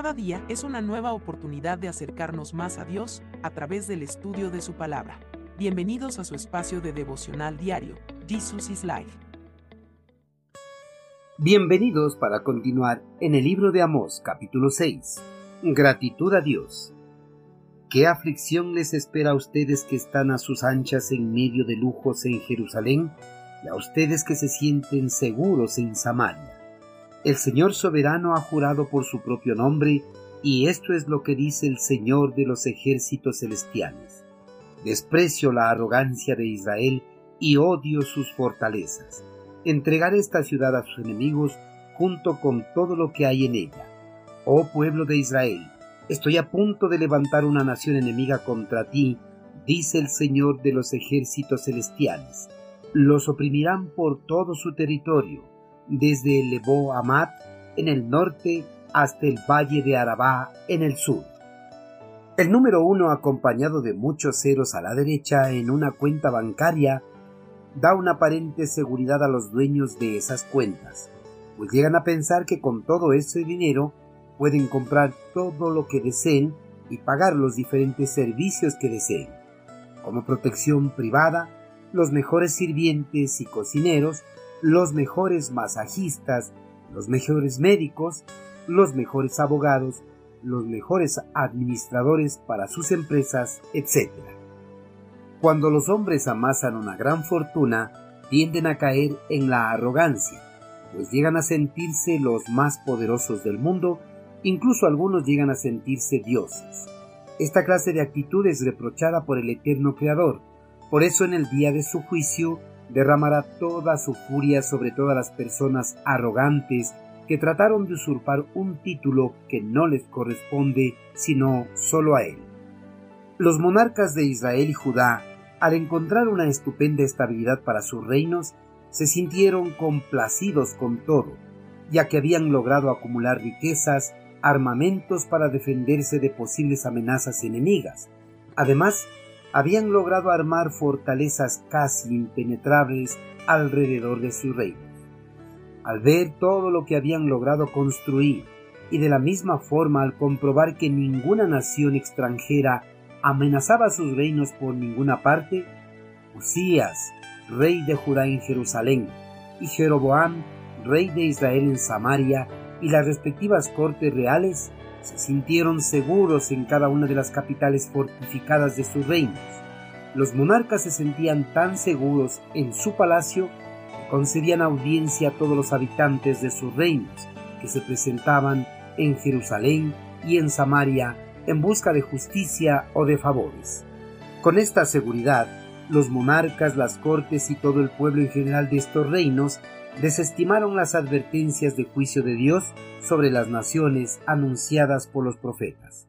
Cada día es una nueva oportunidad de acercarnos más a Dios a través del estudio de su palabra. Bienvenidos a su espacio de devocional diario, Jesus is Life. Bienvenidos para continuar en el libro de Amós capítulo 6. Gratitud a Dios. ¿Qué aflicción les espera a ustedes que están a sus anchas en medio de lujos en Jerusalén y a ustedes que se sienten seguros en Samaria? El Señor soberano ha jurado por su propio nombre y esto es lo que dice el Señor de los ejércitos celestiales. Desprecio la arrogancia de Israel y odio sus fortalezas. Entregaré esta ciudad a sus enemigos junto con todo lo que hay en ella. Oh pueblo de Israel, estoy a punto de levantar una nación enemiga contra ti, dice el Señor de los ejércitos celestiales. Los oprimirán por todo su territorio, desde Lebo Amat en el norte hasta el valle de Arabá en el sur. El número uno, acompañado de muchos ceros a la derecha en una cuenta bancaria, da una aparente seguridad a los dueños de esas cuentas, pues llegan a pensar que con todo ese dinero pueden comprar todo lo que deseen y pagar los diferentes servicios que deseen, como protección privada, los mejores sirvientes y cocineros, los mejores masajistas, los mejores médicos, los mejores abogados, los mejores administradores para sus empresas, etc. Cuando los hombres amasan una gran fortuna, tienden a caer en la arrogancia, pues llegan a sentirse los más poderosos del mundo, incluso algunos llegan a sentirse dioses. Esta clase de actitud es reprochada por el eterno Creador, por eso en el día de su juicio derramará toda su furia sobre todas las personas arrogantes que trataron de usurpar un título que no les corresponde sino solo a él. Los monarcas de Israel y Judá, al encontrar una estupenda estabilidad para sus reinos, se sintieron complacidos con todo, ya que habían logrado acumular riquezas, armamentos para defenderse de posibles amenazas enemigas. Además, habían logrado armar fortalezas casi impenetrables alrededor de su reino. Al ver todo lo que habían logrado construir y de la misma forma al comprobar que ninguna nación extranjera amenazaba sus reinos por ninguna parte, Usías, rey de Judá en Jerusalén, y Jeroboam, rey de Israel en Samaria, y las respectivas cortes reales, se sintieron seguros en cada una de las capitales fortificadas de sus reinos. Los monarcas se sentían tan seguros en su palacio que concedían audiencia a todos los habitantes de sus reinos que se presentaban en Jerusalén y en Samaria en busca de justicia o de favores. Con esta seguridad, los monarcas, las cortes y todo el pueblo en general de estos reinos desestimaron las advertencias de juicio de Dios sobre las naciones anunciadas por los profetas.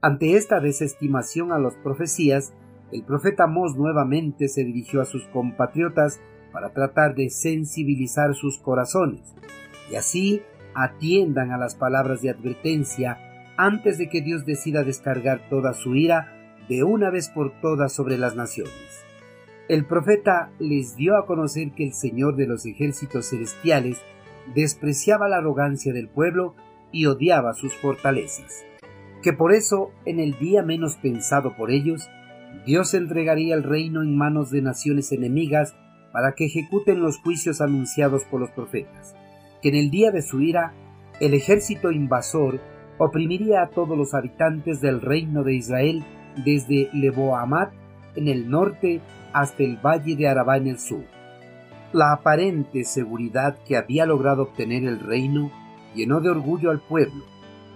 Ante esta desestimación a las profecías, el profeta Mos nuevamente se dirigió a sus compatriotas para tratar de sensibilizar sus corazones, y así atiendan a las palabras de advertencia antes de que Dios decida descargar toda su ira de una vez por todas sobre las naciones. El profeta les dio a conocer que el Señor de los ejércitos celestiales despreciaba la arrogancia del pueblo y odiaba sus fortalezas, que por eso en el día menos pensado por ellos, Dios entregaría el reino en manos de naciones enemigas para que ejecuten los juicios anunciados por los profetas, que en el día de su ira el ejército invasor oprimiría a todos los habitantes del reino de Israel desde Leboamat en el norte hasta el valle de Arabá en el sur. La aparente seguridad que había logrado obtener el reino llenó de orgullo al pueblo,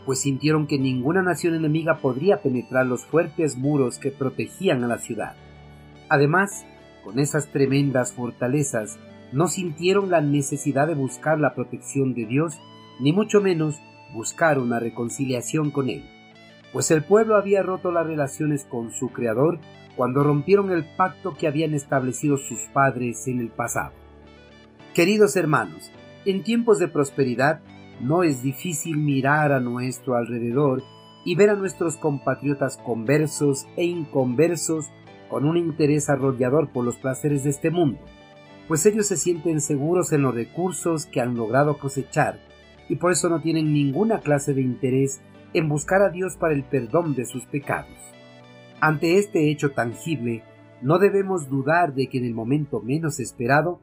pues sintieron que ninguna nación enemiga podría penetrar los fuertes muros que protegían a la ciudad. Además, con esas tremendas fortalezas, no sintieron la necesidad de buscar la protección de Dios, ni mucho menos buscar una reconciliación con Él, pues el pueblo había roto las relaciones con su Creador cuando rompieron el pacto que habían establecido sus padres en el pasado. Queridos hermanos, en tiempos de prosperidad no es difícil mirar a nuestro alrededor y ver a nuestros compatriotas conversos e inconversos con un interés arrollador por los placeres de este mundo, pues ellos se sienten seguros en los recursos que han logrado cosechar y por eso no tienen ninguna clase de interés en buscar a Dios para el perdón de sus pecados. Ante este hecho tangible, no debemos dudar de que en el momento menos esperado,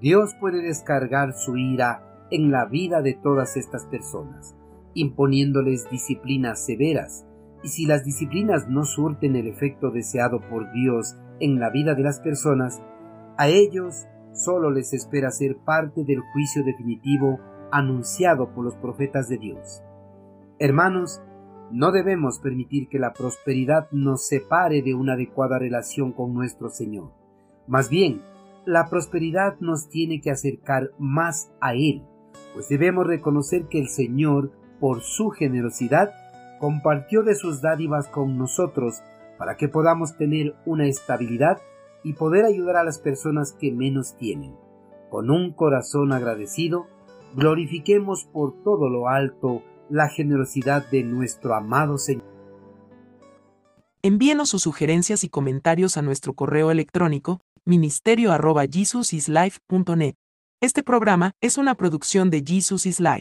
Dios puede descargar su ira en la vida de todas estas personas, imponiéndoles disciplinas severas, y si las disciplinas no surten el efecto deseado por Dios en la vida de las personas, a ellos solo les espera ser parte del juicio definitivo anunciado por los profetas de Dios. Hermanos, no debemos permitir que la prosperidad nos separe de una adecuada relación con nuestro Señor. Más bien, la prosperidad nos tiene que acercar más a Él, pues debemos reconocer que el Señor, por su generosidad, compartió de sus dádivas con nosotros para que podamos tener una estabilidad y poder ayudar a las personas que menos tienen. Con un corazón agradecido, glorifiquemos por todo lo alto la generosidad de nuestro amado Señor. Envíenos sus sugerencias y comentarios a nuestro correo electrónico ministerio arroba Este programa es una producción de Jesus is Life.